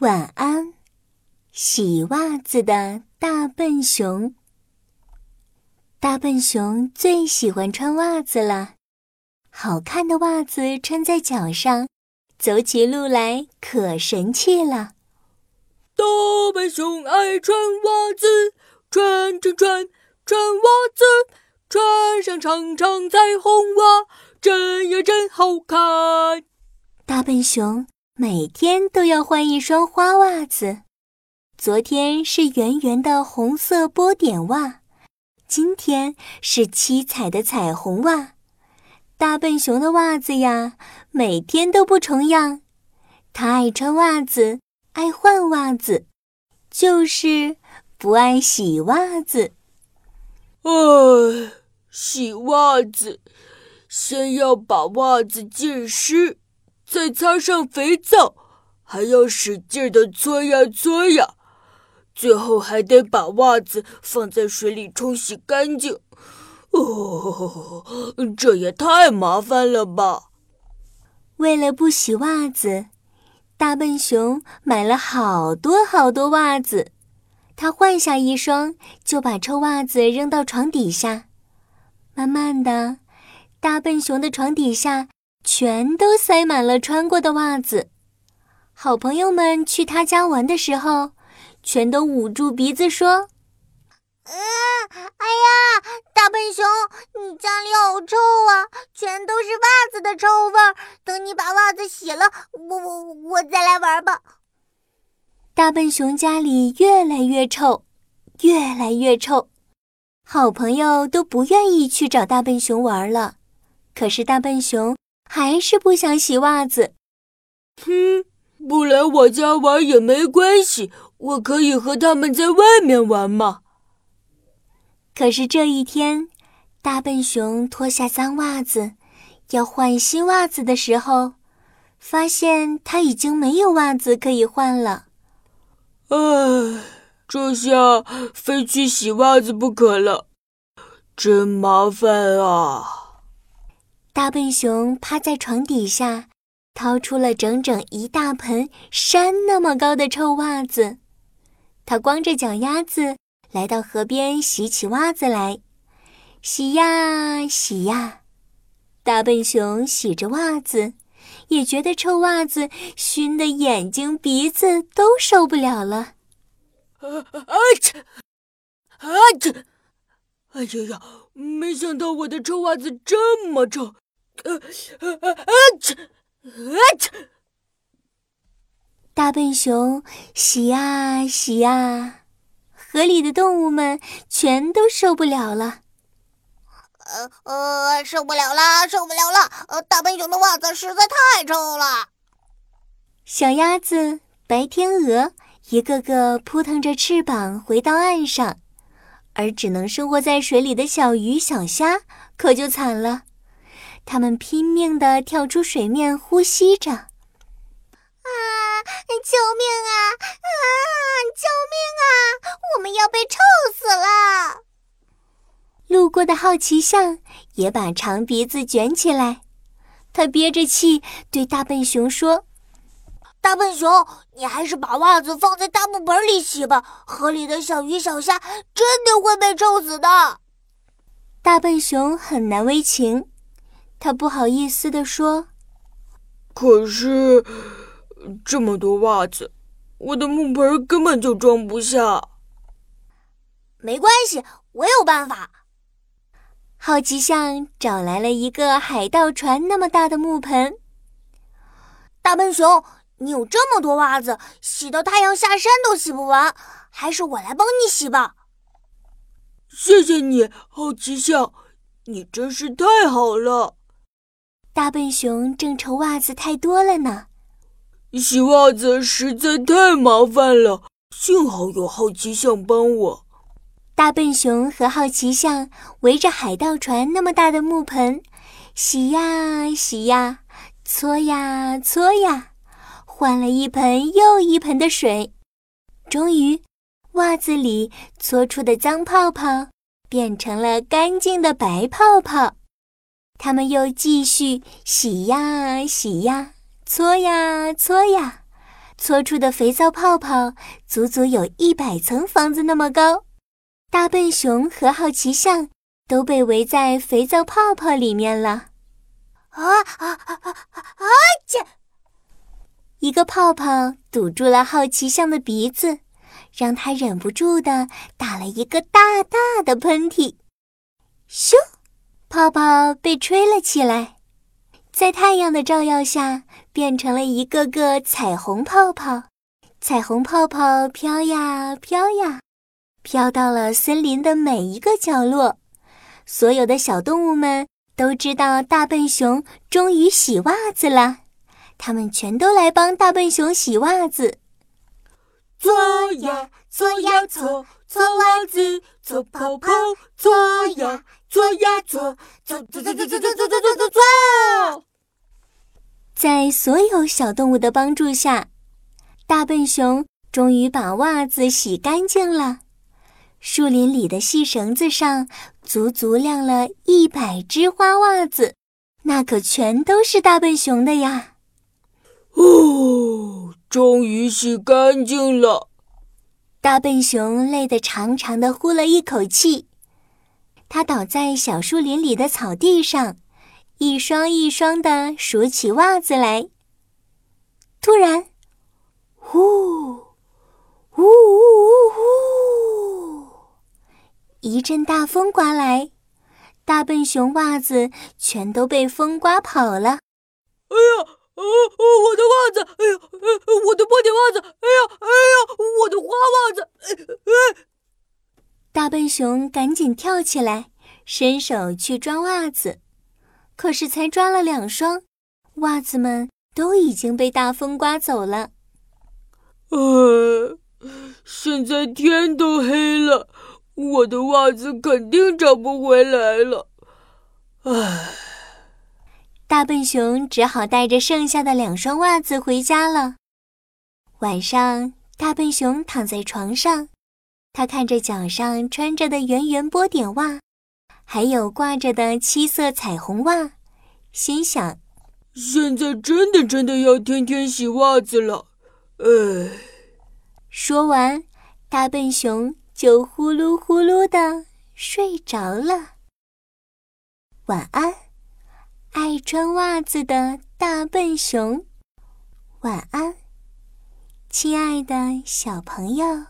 晚安，洗袜子的大笨熊。大笨熊最喜欢穿袜子了，好看的袜子穿在脚上，走起路来可神气了。大笨熊爱穿袜子，穿穿穿穿袜子，穿上长长彩虹袜，真呀真好看。大笨熊。每天都要换一双花袜子。昨天是圆圆的红色波点袜，今天是七彩的彩虹袜。大笨熊的袜子呀，每天都不重样。他爱穿袜子，爱换袜子，就是不爱洗袜子。唉，洗袜子，先要把袜子浸湿。再擦上肥皂，还要使劲的搓呀搓呀，最后还得把袜子放在水里冲洗干净。哦，这也太麻烦了吧！为了不洗袜子，大笨熊买了好多好多袜子。他换下一双，就把臭袜子扔到床底下。慢慢的，大笨熊的床底下。全都塞满了穿过的袜子，好朋友们去他家玩的时候，全都捂住鼻子说：“啊，哎呀，大笨熊，你家里好臭啊，全都是袜子的臭味儿。等你把袜子洗了，我我我再来玩吧。”大笨熊家里越来越臭，越来越臭，好朋友都不愿意去找大笨熊玩了。可是大笨熊。还是不想洗袜子。哼，不来我家玩也没关系，我可以和他们在外面玩嘛。可是这一天，大笨熊脱下脏袜子，要换新袜子的时候，发现他已经没有袜子可以换了。唉，这下非去洗袜子不可了，真麻烦啊！大笨熊趴在床底下，掏出了整整一大盆山那么高的臭袜子。他光着脚丫子来到河边洗起袜子来，洗呀洗呀。大笨熊洗着袜子，也觉得臭袜子熏得眼睛鼻子都受不了了。啊啊切！啊切！哎呀呀！没想到我的臭袜子这么臭。呃呃呃呃切呃切！大笨熊洗呀洗呀，河里的动物们全都受不了了。呃呃，受不了了，受不了了！呃，大笨熊的袜子实在太臭了。小鸭子、白天鹅一个个扑腾着翅膀回到岸上，而只能生活在水里的小鱼、小虾可就惨了。他们拼命地跳出水面，呼吸着。啊！救命啊！啊！救命啊！我们要被臭死了！路过的好奇象也把长鼻子卷起来，他憋着气对大笨熊说：“大笨熊，你还是把袜子放在大木盆里洗吧，河里的小鱼小虾真的会被臭死的。”大笨熊很难为情。他不好意思地说：“可是这么多袜子，我的木盆根本就装不下。”没关系，我有办法。好奇象找来了一个海盗船那么大的木盆。大笨熊，你有这么多袜子，洗到太阳下山都洗不完，还是我来帮你洗吧。谢谢你，好奇象，你真是太好了。大笨熊正愁袜子太多了呢，洗袜子实在太麻烦了。幸好有好奇象帮我。大笨熊和好奇象围着海盗船那么大的木盆，洗呀洗呀，搓呀搓呀，换了一盆又一盆的水，终于，袜子里搓出的脏泡泡变成了干净的白泡泡。他们又继续洗呀洗呀，搓呀搓呀，搓出的肥皂泡泡足足有一百层房子那么高。大笨熊和好奇象都被围在肥皂泡泡里面了。啊啊啊啊啊！切！一个泡泡堵住了好奇象的鼻子，让他忍不住的打了一个大大的喷嚏。咻！泡泡被吹了起来，在太阳的照耀下，变成了一个个彩虹泡泡。彩虹泡泡飘呀飘呀，飘到了森林的每一个角落。所有的小动物们都知道大笨熊终于洗袜子了，他们全都来帮大笨熊洗袜子。搓呀搓呀搓，搓袜子，搓泡泡，搓呀。搓呀搓，搓搓搓搓搓搓搓搓搓搓！在所有小动物的帮助下，大笨熊终于把袜子洗干净了。树林里的细绳子上，足足晾了一百只花袜子，那可全都是大笨熊的呀！哦，终于洗干净了。大笨熊累得长长的呼了一口气。他倒在小树林里的草地上，一双一双的数起袜子来。突然，呼，呜呜呜呜，一阵大风刮来，大笨熊袜子全都被风刮跑了。哎呀，哦哦，我的袜子！哎呀，我的波点袜子！哎呀，哎呀，我的花袜子！哎哎。大笨熊赶紧跳起来，伸手去抓袜子，可是才抓了两双，袜子们都已经被大风刮走了。呃，现在天都黑了，我的袜子肯定找不回来了。唉，大笨熊只好带着剩下的两双袜子回家了。晚上，大笨熊躺在床上。他看着脚上穿着的圆圆波点袜，还有挂着的七色彩虹袜，心想：现在真的真的要天天洗袜子了。唉。说完，大笨熊就呼噜呼噜的睡着了。晚安，爱穿袜子的大笨熊。晚安，亲爱的小朋友。